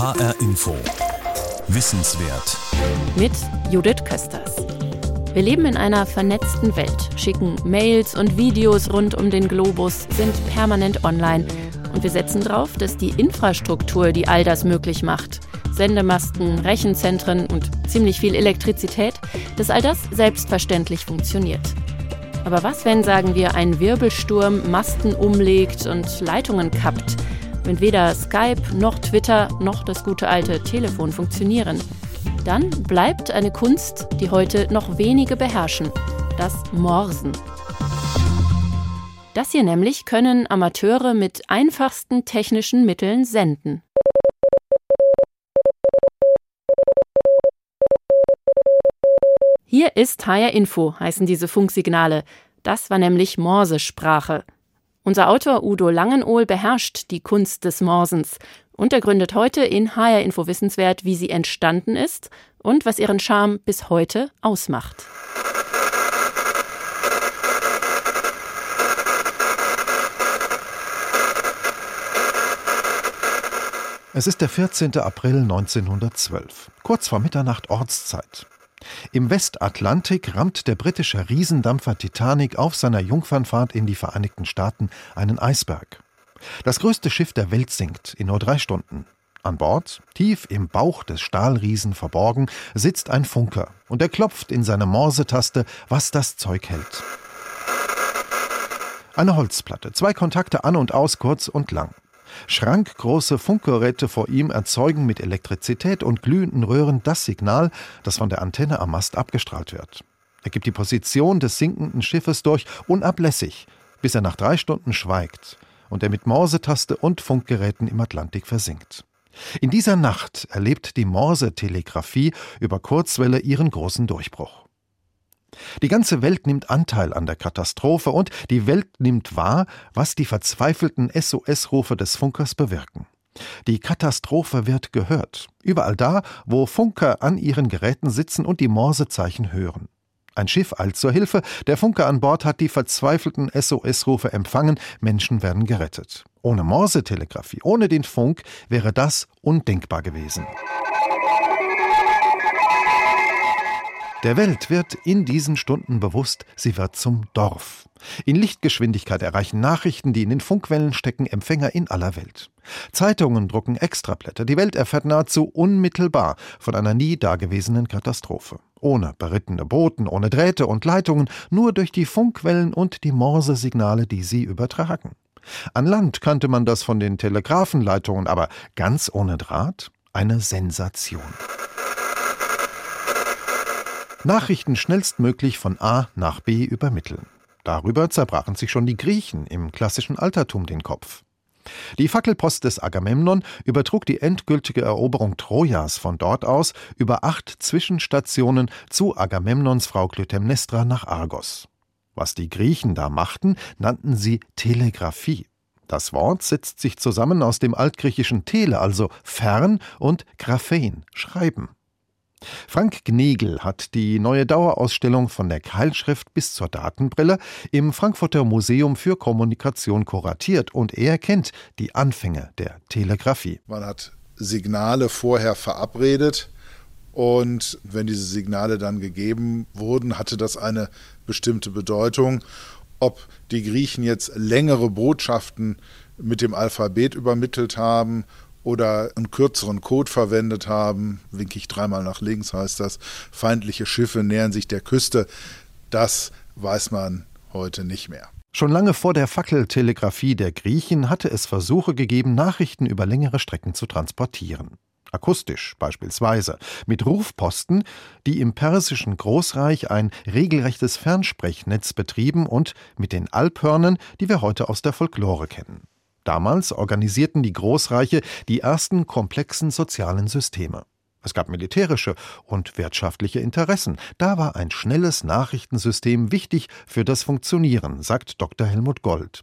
HR Info. Wissenswert. Mit Judith Kösters. Wir leben in einer vernetzten Welt, schicken Mails und Videos rund um den Globus, sind permanent online. Und wir setzen darauf, dass die Infrastruktur, die all das möglich macht, Sendemasten, Rechenzentren und ziemlich viel Elektrizität, dass all das selbstverständlich funktioniert. Aber was, wenn, sagen wir, ein Wirbelsturm Masten umlegt und Leitungen kappt? Wenn weder Skype noch Twitter noch das gute alte Telefon funktionieren? Dann bleibt eine Kunst, die heute noch wenige beherrschen, das Morsen. Das hier nämlich können Amateure mit einfachsten technischen Mitteln senden. Hier ist HR Info, heißen diese Funksignale. Das war nämlich Morsesprache. Unser Autor Udo Langenohl beherrscht die Kunst des Morsens und er gründet heute in HR Info Wissenswert, wie sie entstanden ist und was ihren Charme bis heute ausmacht. Es ist der 14. April 1912, kurz vor Mitternacht Ortszeit. Im Westatlantik rammt der britische Riesendampfer Titanic auf seiner Jungfernfahrt in die Vereinigten Staaten einen Eisberg. Das größte Schiff der Welt sinkt in nur drei Stunden. An Bord, tief im Bauch des Stahlriesen verborgen, sitzt ein Funker und er klopft in seine Morsetaste, was das Zeug hält. Eine Holzplatte, zwei Kontakte an und aus, kurz und lang. Schrankgroße Funkgeräte vor ihm erzeugen mit Elektrizität und glühenden Röhren das Signal, das von der Antenne am Mast abgestrahlt wird. Er gibt die Position des sinkenden Schiffes durch, unablässig, bis er nach drei Stunden schweigt und er mit Morsetaste und Funkgeräten im Atlantik versinkt. In dieser Nacht erlebt die Morse-Telegrafie über Kurzwelle ihren großen Durchbruch. Die ganze Welt nimmt Anteil an der Katastrophe und die Welt nimmt wahr, was die verzweifelten SOS-Rufe des Funkers bewirken. Die Katastrophe wird gehört, überall da, wo Funker an ihren Geräten sitzen und die Morsezeichen hören. Ein Schiff eilt zur Hilfe, der Funker an Bord hat die verzweifelten SOS-Rufe empfangen, Menschen werden gerettet. Ohne Morsetelegrafie, ohne den Funk wäre das undenkbar gewesen. Der Welt wird in diesen Stunden bewusst, sie wird zum Dorf. In Lichtgeschwindigkeit erreichen Nachrichten, die in den Funkwellen stecken, Empfänger in aller Welt. Zeitungen drucken Extrablätter. Die Welt erfährt nahezu unmittelbar von einer nie dagewesenen Katastrophe. Ohne berittene Boten, ohne Drähte und Leitungen, nur durch die Funkwellen und die Morsesignale, die sie übertragen. An Land kannte man das von den Telegrafenleitungen, aber ganz ohne Draht? Eine Sensation. Nachrichten schnellstmöglich von A nach B übermitteln. Darüber zerbrachen sich schon die Griechen im klassischen Altertum den Kopf. Die Fackelpost des Agamemnon übertrug die endgültige Eroberung Trojas von dort aus über acht Zwischenstationen zu Agamemnons Frau Clytemnestra nach Argos. Was die Griechen da machten, nannten sie Telegraphie. Das Wort setzt sich zusammen aus dem altgriechischen Tele, also fern, und Graphein, schreiben. Frank Gnegel hat die neue Dauerausstellung von der Keilschrift bis zur Datenbrille im Frankfurter Museum für Kommunikation kuratiert und er kennt die Anfänge der Telegrafie. Man hat Signale vorher verabredet und wenn diese Signale dann gegeben wurden, hatte das eine bestimmte Bedeutung. Ob die Griechen jetzt längere Botschaften mit dem Alphabet übermittelt haben oder einen kürzeren Code verwendet haben, winke ich dreimal nach links, heißt das, feindliche Schiffe nähern sich der Küste, das weiß man heute nicht mehr. Schon lange vor der Fackeltelegrafie der Griechen hatte es Versuche gegeben, Nachrichten über längere Strecken zu transportieren. Akustisch beispielsweise, mit Rufposten, die im persischen Großreich ein regelrechtes Fernsprechnetz betrieben und mit den Alphörnern, die wir heute aus der Folklore kennen. Damals organisierten die Großreiche die ersten komplexen sozialen Systeme. Es gab militärische und wirtschaftliche Interessen. Da war ein schnelles Nachrichtensystem wichtig für das Funktionieren, sagt Dr. Helmut Gold.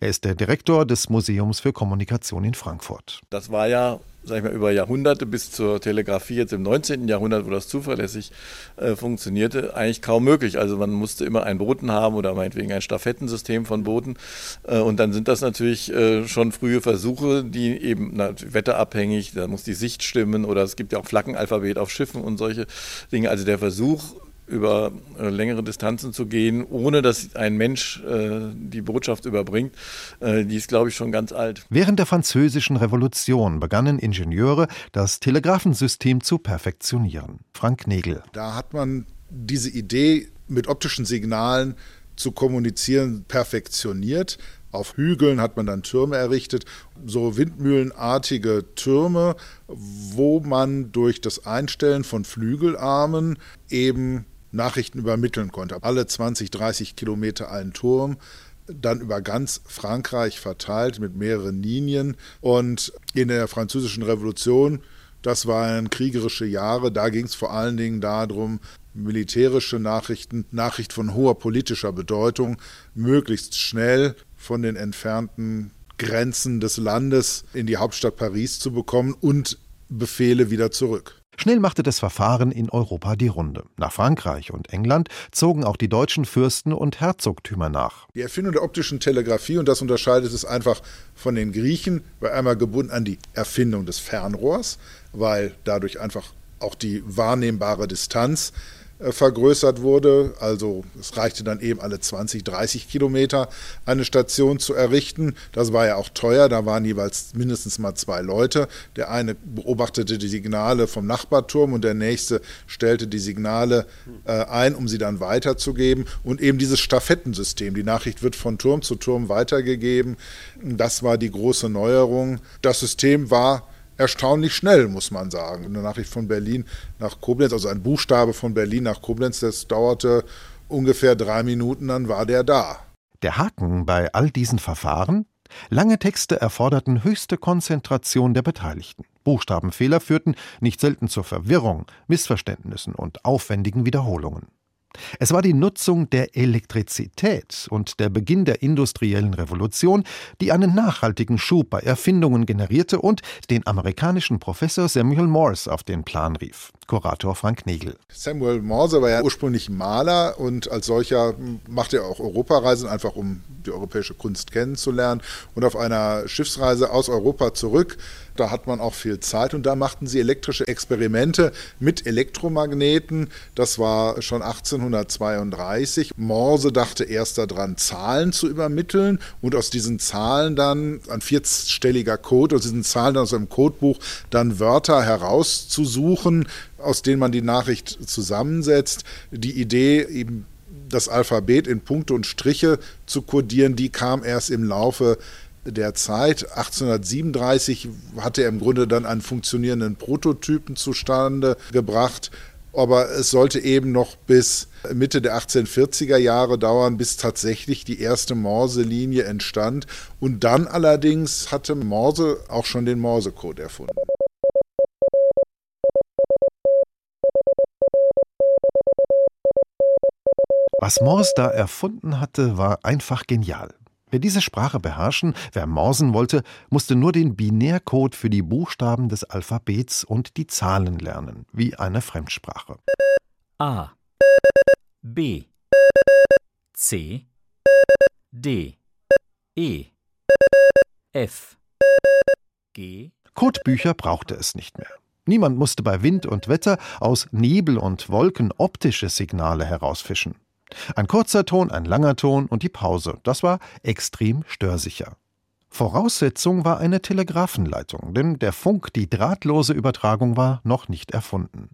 Er ist der Direktor des Museums für Kommunikation in Frankfurt. Das war ja sag ich mal, über Jahrhunderte bis zur Telegrafie jetzt im 19. Jahrhundert, wo das zuverlässig äh, funktionierte, eigentlich kaum möglich. Also man musste immer einen Boten haben oder meinetwegen ein Stafettensystem von Booten. Äh, und dann sind das natürlich äh, schon frühe Versuche, die eben na, wetterabhängig, da muss die Sicht stimmen oder es gibt ja auch Flaggenalphabet auf Schiffen und solche Dinge. Also der Versuch, über äh, längere Distanzen zu gehen, ohne dass ein Mensch äh, die Botschaft überbringt, äh, die ist, glaube ich, schon ganz alt. Während der Französischen Revolution begannen Ingenieure, das Telegrafensystem zu perfektionieren. Frank Negel. Da hat man diese Idee, mit optischen Signalen zu kommunizieren, perfektioniert. Auf Hügeln hat man dann Türme errichtet, so windmühlenartige Türme, wo man durch das Einstellen von Flügelarmen eben Nachrichten übermitteln konnte. Alle 20, 30 Kilometer einen Turm, dann über ganz Frankreich verteilt mit mehreren Linien. Und in der Französischen Revolution, das waren kriegerische Jahre, da ging es vor allen Dingen darum, militärische Nachrichten, Nachricht von hoher politischer Bedeutung, möglichst schnell von den entfernten Grenzen des Landes in die Hauptstadt Paris zu bekommen und Befehle wieder zurück. Schnell machte das Verfahren in Europa die Runde. Nach Frankreich und England zogen auch die deutschen Fürsten und Herzogtümer nach. Die Erfindung der optischen Telegrafie, und das unterscheidet es einfach von den Griechen, war einmal gebunden an die Erfindung des Fernrohrs, weil dadurch einfach auch die wahrnehmbare Distanz vergrößert wurde. Also es reichte dann eben alle 20, 30 Kilometer eine Station zu errichten. Das war ja auch teuer, da waren jeweils mindestens mal zwei Leute. Der eine beobachtete die Signale vom Nachbarturm und der nächste stellte die Signale äh, ein, um sie dann weiterzugeben. Und eben dieses Stafettensystem, die Nachricht wird von Turm zu Turm weitergegeben, das war die große Neuerung. Das System war erstaunlich schnell, muss man sagen. Eine Nachricht von Berlin nach Koblenz, also ein Buchstabe von Berlin nach Koblenz, das dauerte ungefähr drei Minuten, dann war der da. Der Haken bei all diesen Verfahren? Lange Texte erforderten höchste Konzentration der Beteiligten. Buchstabenfehler führten nicht selten zur Verwirrung, Missverständnissen und aufwendigen Wiederholungen. Es war die Nutzung der Elektrizität und der Beginn der industriellen Revolution, die einen nachhaltigen Schub bei Erfindungen generierte und den amerikanischen Professor Samuel Morse auf den Plan rief. Kurator Frank Negel. Samuel Morse war ja ursprünglich Maler und als solcher machte er auch Europareisen, einfach um die europäische Kunst kennenzulernen. Und auf einer Schiffsreise aus Europa zurück, da hat man auch viel Zeit und da machten sie elektrische Experimente mit Elektromagneten. Das war schon 1832. Morse dachte erst daran, Zahlen zu übermitteln und aus diesen Zahlen dann ein vierstelliger Code, aus diesen Zahlen dann aus einem Codebuch dann Wörter herauszusuchen, aus denen man die Nachricht zusammensetzt. Die Idee eben das Alphabet in Punkte und Striche zu kodieren, die kam erst im Laufe der Zeit. 1837 hatte er im Grunde dann einen funktionierenden Prototypen zustande gebracht. Aber es sollte eben noch bis Mitte der 1840er Jahre dauern, bis tatsächlich die erste Morse-Linie entstand. Und dann allerdings hatte Morse auch schon den Morsecode erfunden. Was Morse da erfunden hatte, war einfach genial. Wer diese Sprache beherrschen, wer morsen wollte, musste nur den Binärcode für die Buchstaben des Alphabets und die Zahlen lernen, wie eine Fremdsprache. A B C D E F G Codebücher brauchte es nicht mehr. Niemand musste bei Wind und Wetter aus Nebel und Wolken optische Signale herausfischen. Ein kurzer Ton, ein langer Ton und die Pause. Das war extrem störsicher. Voraussetzung war eine Telegrafenleitung, denn der Funk, die drahtlose Übertragung war noch nicht erfunden.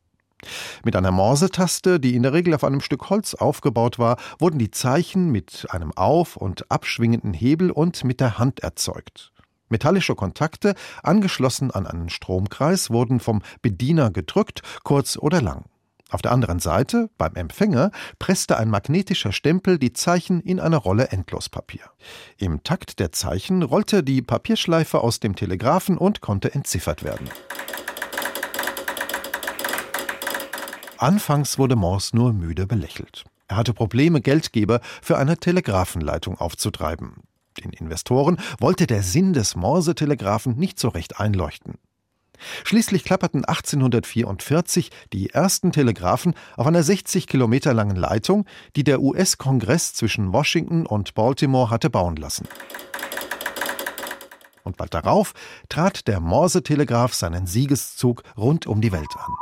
Mit einer Morsetaste, die in der Regel auf einem Stück Holz aufgebaut war, wurden die Zeichen mit einem auf- und abschwingenden Hebel und mit der Hand erzeugt. Metallische Kontakte, angeschlossen an einen Stromkreis, wurden vom Bediener gedrückt, kurz oder lang. Auf der anderen Seite, beim Empfänger, presste ein magnetischer Stempel die Zeichen in eine Rolle Endlospapier. Im Takt der Zeichen rollte die Papierschleife aus dem Telegraphen und konnte entziffert werden. Anfangs wurde Morse nur müde belächelt. Er hatte Probleme, Geldgeber für eine Telegrafenleitung aufzutreiben. Den Investoren wollte der Sinn des Morsetelegraphen nicht so recht einleuchten. Schließlich klapperten 1844 die ersten Telegraphen auf einer 60 Kilometer langen Leitung, die der US-Kongress zwischen Washington und Baltimore hatte bauen lassen. Und bald darauf trat der Morsetelegraph seinen Siegeszug rund um die Welt an.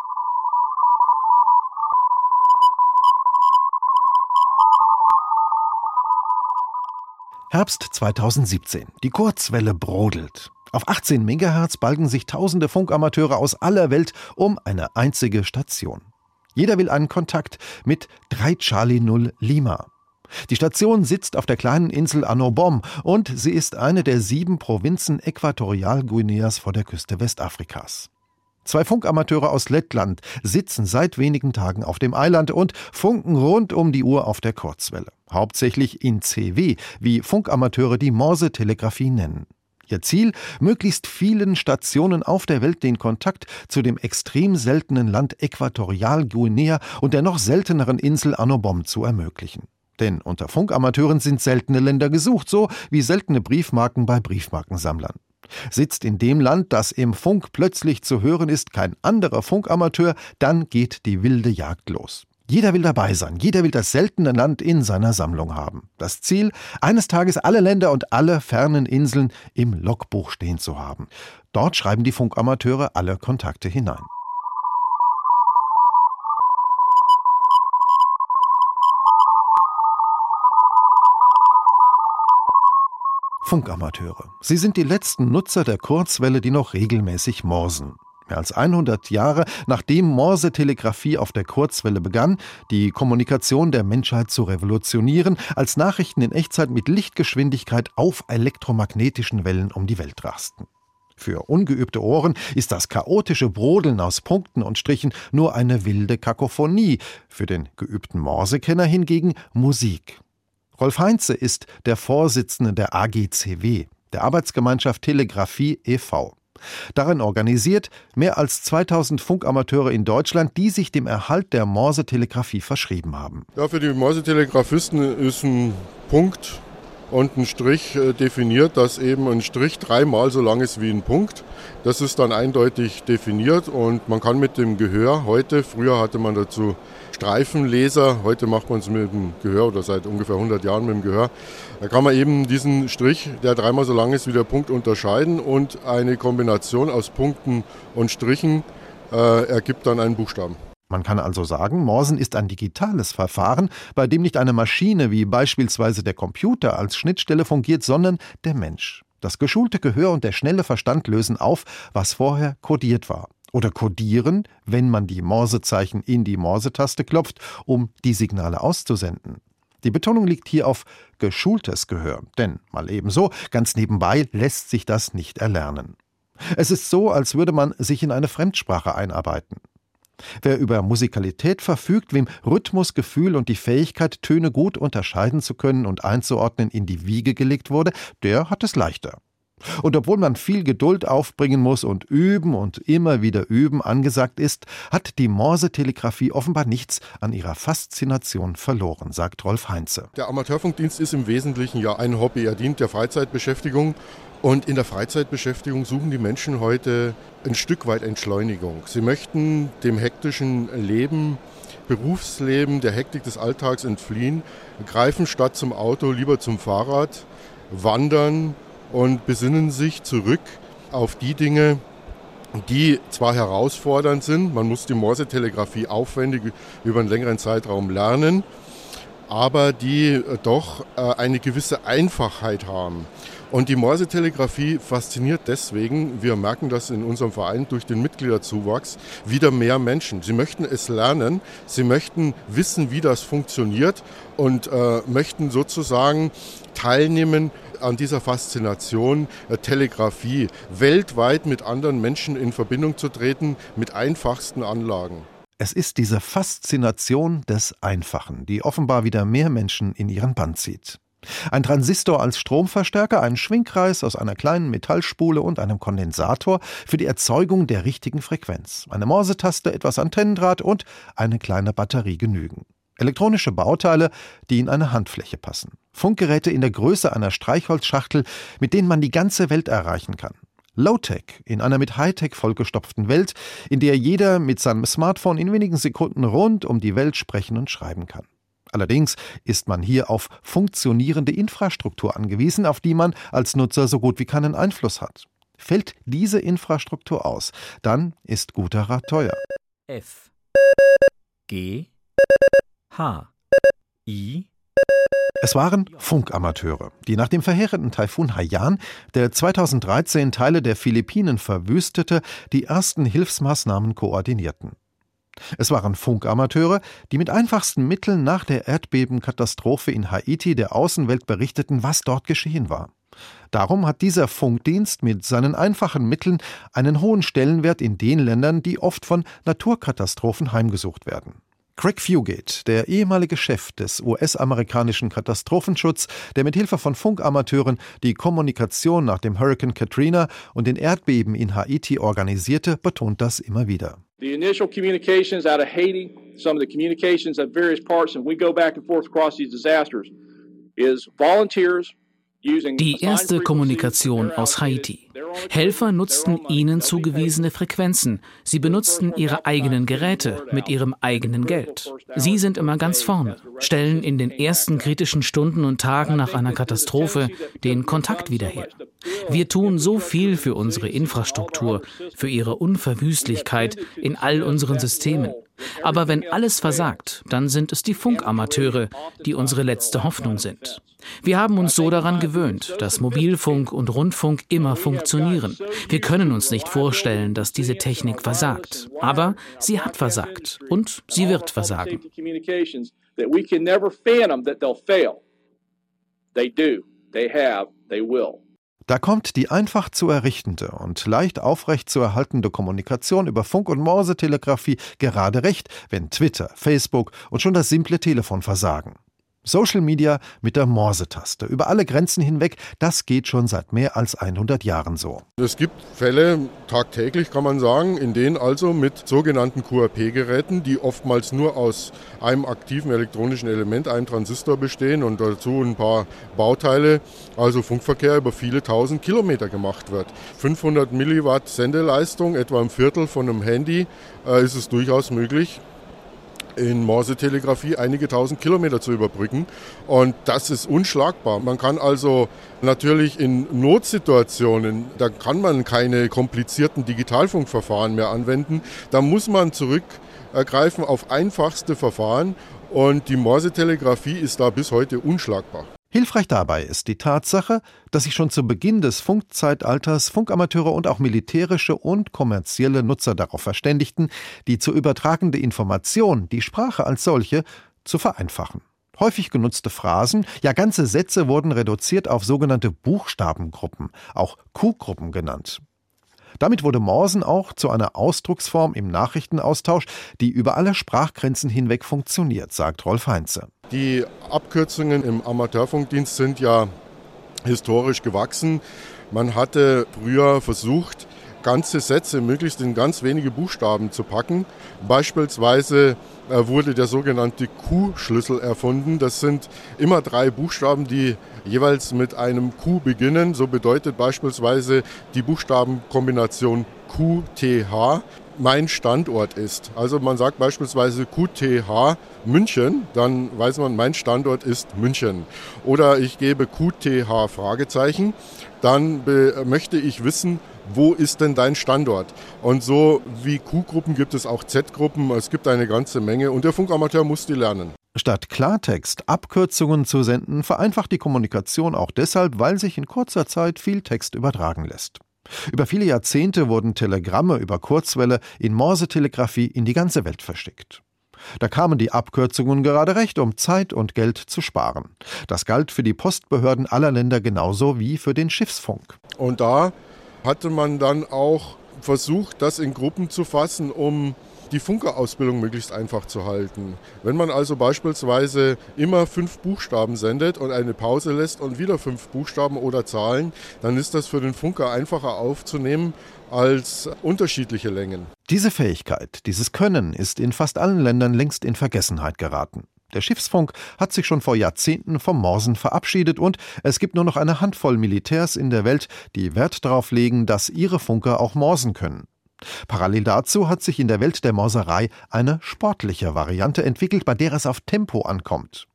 Herbst 2017. Die Kurzwelle brodelt. Auf 18 Megahertz balgen sich tausende Funkamateure aus aller Welt um eine einzige Station. Jeder will einen Kontakt mit 3 Charlie 0 Lima. Die Station sitzt auf der kleinen Insel Annobom und sie ist eine der sieben Provinzen Äquatorialguineas vor der Küste Westafrikas. Zwei Funkamateure aus Lettland sitzen seit wenigen Tagen auf dem Eiland und funken rund um die Uhr auf der Kurzwelle. Hauptsächlich in CW, wie Funkamateure die Morse-Telegrafie nennen. Ihr Ziel, möglichst vielen Stationen auf der Welt den Kontakt zu dem extrem seltenen Land Äquatorialguinea und der noch selteneren Insel Annobom zu ermöglichen. Denn unter Funkamateuren sind seltene Länder gesucht, so wie seltene Briefmarken bei Briefmarkensammlern. Sitzt in dem Land, das im Funk plötzlich zu hören ist, kein anderer Funkamateur, dann geht die wilde Jagd los. Jeder will dabei sein, jeder will das seltene Land in seiner Sammlung haben. Das Ziel, eines Tages alle Länder und alle fernen Inseln im Logbuch stehen zu haben. Dort schreiben die Funkamateure alle Kontakte hinein. Funkamateure. Sie sind die letzten Nutzer der Kurzwelle, die noch regelmäßig morsen. Mehr als 100 Jahre nachdem Morse-Telegrafie auf der Kurzwelle begann, die Kommunikation der Menschheit zu revolutionieren, als Nachrichten in Echtzeit mit Lichtgeschwindigkeit auf elektromagnetischen Wellen um die Welt rasten. Für ungeübte Ohren ist das chaotische Brodeln aus Punkten und Strichen nur eine wilde Kakophonie, für den geübten Morsekenner hingegen Musik. Rolf Heinze ist der Vorsitzende der AGCW, der Arbeitsgemeinschaft Telegrafie e.V. Darin organisiert mehr als 2000 Funkamateure in Deutschland, die sich dem Erhalt der Morsetelegrafie verschrieben haben. Ja, für die Morsetelegraphisten ist ein Punkt und ein Strich äh, definiert, dass eben ein Strich dreimal so lang ist wie ein Punkt. Das ist dann eindeutig definiert und man kann mit dem Gehör heute, früher hatte man dazu Streifenleser, heute macht man es mit dem Gehör oder seit ungefähr 100 Jahren mit dem Gehör, da kann man eben diesen Strich, der dreimal so lang ist wie der Punkt, unterscheiden und eine Kombination aus Punkten und Strichen äh, ergibt dann einen Buchstaben. Man kann also sagen, Morsen ist ein digitales Verfahren, bei dem nicht eine Maschine wie beispielsweise der Computer als Schnittstelle fungiert, sondern der Mensch. Das geschulte Gehör und der schnelle Verstand lösen auf, was vorher kodiert war. Oder kodieren, wenn man die Morsezeichen in die Morsetaste klopft, um die Signale auszusenden. Die Betonung liegt hier auf geschultes Gehör, denn mal ebenso, ganz nebenbei lässt sich das nicht erlernen. Es ist so, als würde man sich in eine Fremdsprache einarbeiten. Wer über Musikalität verfügt, wem Rhythmusgefühl und die Fähigkeit, Töne gut unterscheiden zu können und einzuordnen, in die Wiege gelegt wurde, der hat es leichter. Und obwohl man viel Geduld aufbringen muss und üben und immer wieder üben angesagt ist, hat die Morse-Telegrafie offenbar nichts an ihrer Faszination verloren, sagt Rolf Heinze. Der Amateurfunkdienst ist im Wesentlichen ja ein Hobby. Er dient der Freizeitbeschäftigung und in der Freizeitbeschäftigung suchen die Menschen heute ein Stück weit Entschleunigung. Sie möchten dem hektischen Leben, Berufsleben, der Hektik des Alltags entfliehen, greifen statt zum Auto lieber zum Fahrrad, wandern und besinnen sich zurück auf die Dinge, die zwar herausfordernd sind, man muss die Morse-Telegrafie aufwendig über einen längeren Zeitraum lernen, aber die doch äh, eine gewisse Einfachheit haben. Und die Morse-Telegrafie fasziniert deswegen, wir merken das in unserem Verein durch den Mitgliederzuwachs, wieder mehr Menschen. Sie möchten es lernen, sie möchten wissen, wie das funktioniert und äh, möchten sozusagen teilnehmen an dieser Faszination äh, Telegrafie, weltweit mit anderen Menschen in Verbindung zu treten, mit einfachsten Anlagen. Es ist diese Faszination des Einfachen, die offenbar wieder mehr Menschen in ihren Bann zieht. Ein Transistor als Stromverstärker, ein Schwingkreis aus einer kleinen Metallspule und einem Kondensator für die Erzeugung der richtigen Frequenz. Eine Morsetaste, etwas Antennendraht und eine kleine Batterie genügen. Elektronische Bauteile, die in eine Handfläche passen. Funkgeräte in der Größe einer Streichholzschachtel, mit denen man die ganze Welt erreichen kann. Low-Tech in einer mit Hightech vollgestopften Welt, in der jeder mit seinem Smartphone in wenigen Sekunden rund um die Welt sprechen und schreiben kann. Allerdings ist man hier auf funktionierende Infrastruktur angewiesen, auf die man als Nutzer so gut wie keinen Einfluss hat. Fällt diese Infrastruktur aus, dann ist guter Rat teuer. F G H I es waren Funkamateure, die nach dem verheerenden Taifun Haiyan, der 2013 Teile der Philippinen verwüstete, die ersten Hilfsmaßnahmen koordinierten. Es waren Funkamateure, die mit einfachsten Mitteln nach der Erdbebenkatastrophe in Haiti der Außenwelt berichteten, was dort geschehen war. Darum hat dieser Funkdienst mit seinen einfachen Mitteln einen hohen Stellenwert in den Ländern, die oft von Naturkatastrophen heimgesucht werden. Craig Fugate, der ehemalige Chef des US-amerikanischen Katastrophenschutz, der mit Hilfe von Funkamateuren die Kommunikation nach dem Hurricane Katrina und den Erdbeben in Haiti organisierte, betont das immer wieder. The initial communications out of Haiti, some of the communications at various parts, and we go back and forth across these disasters, is volunteers die erste Kommunikation aus Haiti. Helfer nutzten ihnen zugewiesene Frequenzen. Sie benutzten ihre eigenen Geräte mit ihrem eigenen Geld. Sie sind immer ganz vorne, stellen in den ersten kritischen Stunden und Tagen nach einer Katastrophe den Kontakt wieder her. Wir tun so viel für unsere Infrastruktur, für ihre Unverwüstlichkeit in all unseren Systemen. Aber wenn alles versagt, dann sind es die Funkamateure, die unsere letzte Hoffnung sind. Wir haben uns so daran gewöhnt, dass Mobilfunk und Rundfunk immer funktionieren. Wir können uns nicht vorstellen, dass diese Technik versagt. Aber sie hat versagt und sie wird versagen. They do, they have, they will. Da kommt die einfach zu errichtende und leicht aufrecht zu erhaltende Kommunikation über Funk- und Morsetelegrafie gerade recht, wenn Twitter, Facebook und schon das simple Telefon versagen. Social Media mit der Morse-Taste. Über alle Grenzen hinweg, das geht schon seit mehr als 100 Jahren so. Es gibt Fälle, tagtäglich kann man sagen, in denen also mit sogenannten QRP-Geräten, die oftmals nur aus einem aktiven elektronischen Element, einem Transistor bestehen und dazu ein paar Bauteile, also Funkverkehr über viele tausend Kilometer gemacht wird. 500 Milliwatt Sendeleistung, etwa ein Viertel von einem Handy, äh, ist es durchaus möglich, in Morse-Telegrafie einige tausend Kilometer zu überbrücken. Und das ist unschlagbar. Man kann also natürlich in Notsituationen, da kann man keine komplizierten Digitalfunkverfahren mehr anwenden. Da muss man zurückgreifen auf einfachste Verfahren. Und die Morse-Telegrafie ist da bis heute unschlagbar. Hilfreich dabei ist die Tatsache, dass sich schon zu Beginn des Funkzeitalters Funkamateure und auch militärische und kommerzielle Nutzer darauf verständigten, die zu übertragende Information, die Sprache als solche, zu vereinfachen. Häufig genutzte Phrasen, ja ganze Sätze wurden reduziert auf sogenannte Buchstabengruppen, auch Q-Gruppen genannt. Damit wurde Morsen auch zu einer Ausdrucksform im Nachrichtenaustausch, die über alle Sprachgrenzen hinweg funktioniert, sagt Rolf Heinze. Die Abkürzungen im Amateurfunkdienst sind ja historisch gewachsen. Man hatte früher versucht, ganze Sätze möglichst in ganz wenige Buchstaben zu packen. Beispielsweise äh, wurde der sogenannte Q-Schlüssel erfunden. Das sind immer drei Buchstaben, die jeweils mit einem Q beginnen. So bedeutet beispielsweise die Buchstabenkombination QTH mein Standort ist. Also man sagt beispielsweise QTH München, dann weiß man, mein Standort ist München. Oder ich gebe QTH Fragezeichen, dann möchte ich wissen, wo ist denn dein Standort? Und so wie Q-Gruppen gibt es auch Z-Gruppen, es gibt eine ganze Menge und der Funkamateur muss die lernen. Statt Klartext Abkürzungen zu senden, vereinfacht die Kommunikation auch deshalb, weil sich in kurzer Zeit viel Text übertragen lässt. Über viele Jahrzehnte wurden Telegramme über Kurzwelle in Morsetelegrafie in die ganze Welt verschickt. Da kamen die Abkürzungen gerade recht, um Zeit und Geld zu sparen. Das galt für die Postbehörden aller Länder genauso wie für den Schiffsfunk. Und da hatte man dann auch versucht, das in Gruppen zu fassen, um die Funkerausbildung möglichst einfach zu halten. Wenn man also beispielsweise immer fünf Buchstaben sendet und eine Pause lässt und wieder fünf Buchstaben oder Zahlen, dann ist das für den Funker einfacher aufzunehmen als unterschiedliche Längen. Diese Fähigkeit, dieses Können ist in fast allen Ländern längst in Vergessenheit geraten. Der Schiffsfunk hat sich schon vor Jahrzehnten vom Morsen verabschiedet und es gibt nur noch eine Handvoll Militärs in der Welt, die Wert darauf legen, dass ihre Funker auch morsen können. Parallel dazu hat sich in der Welt der Morserei eine sportliche Variante entwickelt, bei der es auf Tempo ankommt.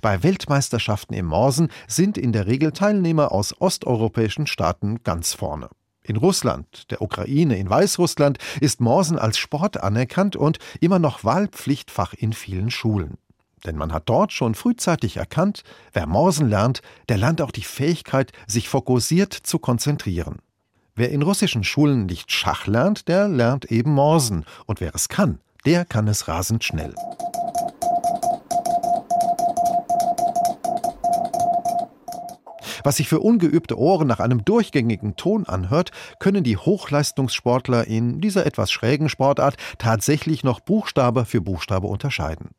Bei Weltmeisterschaften im Morsen sind in der Regel Teilnehmer aus osteuropäischen Staaten ganz vorne. In Russland, der Ukraine, in Weißrussland ist Morsen als Sport anerkannt und immer noch Wahlpflichtfach in vielen Schulen. Denn man hat dort schon frühzeitig erkannt, wer Morsen lernt, der lernt auch die Fähigkeit, sich fokussiert zu konzentrieren. Wer in russischen Schulen nicht Schach lernt, der lernt eben Morsen. Und wer es kann, der kann es rasend schnell. Was sich für ungeübte Ohren nach einem durchgängigen Ton anhört, können die Hochleistungssportler in dieser etwas schrägen Sportart tatsächlich noch Buchstabe für Buchstabe unterscheiden.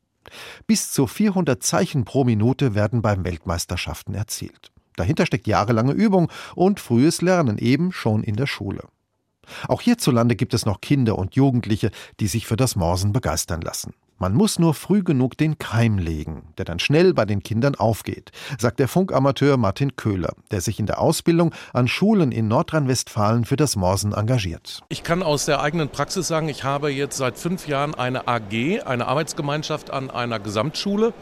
Bis zu 400 Zeichen pro Minute werden beim Weltmeisterschaften erzielt. Dahinter steckt jahrelange Übung und frühes Lernen eben schon in der Schule. Auch hierzulande gibt es noch Kinder und Jugendliche, die sich für das Morsen begeistern lassen. Man muss nur früh genug den Keim legen, der dann schnell bei den Kindern aufgeht, sagt der Funkamateur Martin Köhler, der sich in der Ausbildung an Schulen in Nordrhein-Westfalen für das Morsen engagiert. Ich kann aus der eigenen Praxis sagen, ich habe jetzt seit fünf Jahren eine AG, eine Arbeitsgemeinschaft an einer Gesamtschule.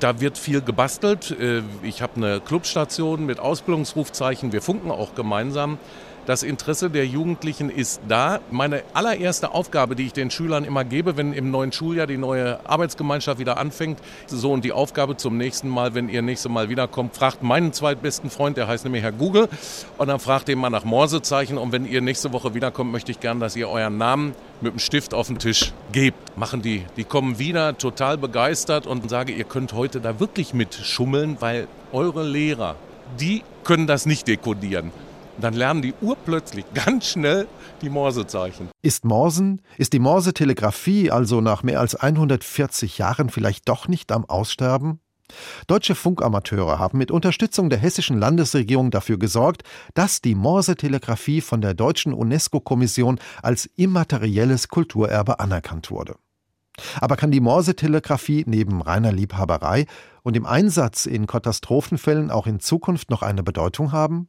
Da wird viel gebastelt. Äh, ich habe eine Clubstation mit Ausbildungsrufzeichen. Wir funken auch gemeinsam. Das Interesse der Jugendlichen ist da. Meine allererste Aufgabe, die ich den Schülern immer gebe, wenn im neuen Schuljahr die neue Arbeitsgemeinschaft wieder anfängt, so und die Aufgabe zum nächsten Mal, wenn ihr nächstes Mal wiederkommt, fragt meinen zweitbesten Freund, der heißt nämlich Herr Google, und dann fragt ihn mal nach Morsezeichen. Und wenn ihr nächste Woche wiederkommt, möchte ich gern, dass ihr euren Namen mit dem Stift auf den Tisch gebt. Machen die. Die kommen wieder total begeistert und sage, ihr könnt heute da wirklich mit schummeln, weil eure Lehrer, die können das nicht dekodieren. Dann lernen die urplötzlich ganz schnell die Morsezeichen. Ist Morsen, ist die Morsetelegrafie also nach mehr als 140 Jahren vielleicht doch nicht am Aussterben? Deutsche Funkamateure haben mit Unterstützung der hessischen Landesregierung dafür gesorgt, dass die Morsetelegrafie von der deutschen UNESCO-Kommission als immaterielles Kulturerbe anerkannt wurde. Aber kann die Morsetelegrafie neben reiner Liebhaberei und dem Einsatz in Katastrophenfällen auch in Zukunft noch eine Bedeutung haben?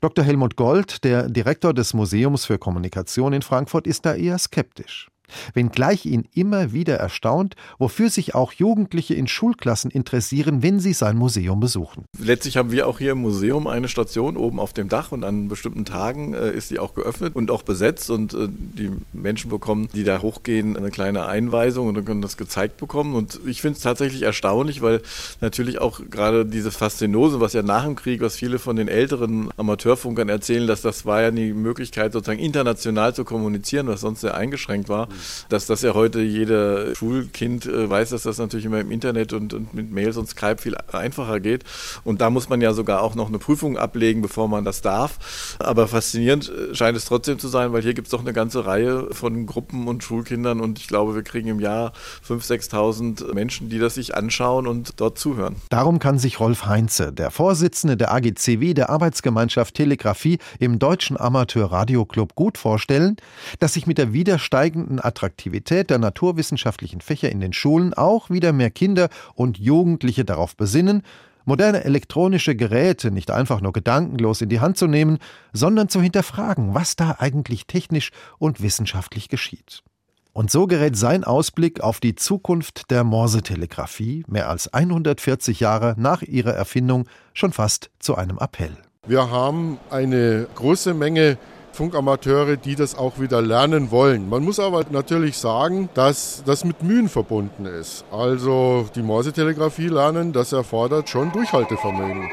Dr. Helmut Gold, der Direktor des Museums für Kommunikation in Frankfurt, ist da eher skeptisch wenngleich ihn immer wieder erstaunt, wofür sich auch Jugendliche in Schulklassen interessieren, wenn sie sein Museum besuchen. Letztlich haben wir auch hier im Museum eine Station oben auf dem Dach und an bestimmten Tagen äh, ist sie auch geöffnet und auch besetzt und äh, die Menschen bekommen, die da hochgehen, eine kleine Einweisung und können das gezeigt bekommen und ich finde es tatsächlich erstaunlich, weil natürlich auch gerade diese Faszinose, was ja nach dem Krieg, was viele von den älteren Amateurfunkern erzählen, dass das war ja die Möglichkeit sozusagen international zu kommunizieren, was sonst sehr eingeschränkt war dass das ja heute jeder Schulkind äh, weiß, dass das natürlich immer im Internet und, und mit Mails und Skype viel einfacher geht. Und da muss man ja sogar auch noch eine Prüfung ablegen, bevor man das darf. Aber faszinierend äh, scheint es trotzdem zu sein, weil hier gibt es doch eine ganze Reihe von Gruppen und Schulkindern und ich glaube, wir kriegen im Jahr 5.000, 6.000 Menschen, die das sich anschauen und dort zuhören. Darum kann sich Rolf Heinze, der Vorsitzende der AGCW, der Arbeitsgemeinschaft Telegrafie im Deutschen Amateur Radio Club, gut vorstellen, dass sich mit der wieder steigenden Attraktivität der naturwissenschaftlichen Fächer in den Schulen auch wieder mehr Kinder und Jugendliche darauf besinnen, moderne elektronische Geräte nicht einfach nur gedankenlos in die Hand zu nehmen, sondern zu hinterfragen, was da eigentlich technisch und wissenschaftlich geschieht. Und so gerät sein Ausblick auf die Zukunft der Morsetelegrafie mehr als 140 Jahre nach ihrer Erfindung schon fast zu einem Appell. Wir haben eine große Menge Funkamateure, die das auch wieder lernen wollen. Man muss aber natürlich sagen, dass das mit Mühen verbunden ist. Also die Morsetelegrafie lernen, das erfordert schon Durchhaltevermögen.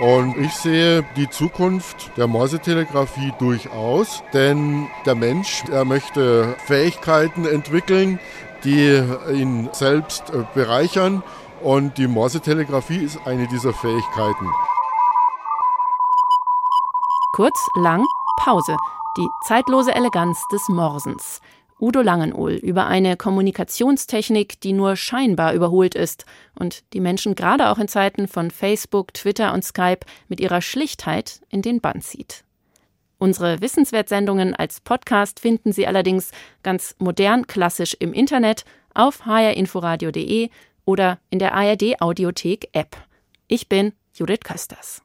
Und ich sehe die Zukunft der Morsetelegrafie durchaus, denn der Mensch, er möchte Fähigkeiten entwickeln, die ihn selbst äh, bereichern. Und die Morsetelegrafie ist eine dieser Fähigkeiten. Kurz, lang, Pause. Die zeitlose Eleganz des Morsens. Udo Langenohl über eine Kommunikationstechnik, die nur scheinbar überholt ist und die Menschen gerade auch in Zeiten von Facebook, Twitter und Skype mit ihrer Schlichtheit in den Bann zieht. Unsere Wissenswertsendungen als Podcast finden Sie allerdings ganz modern klassisch im Internet auf hrinforadio.de oder in der ARD Audiothek App. Ich bin Judith Kösters.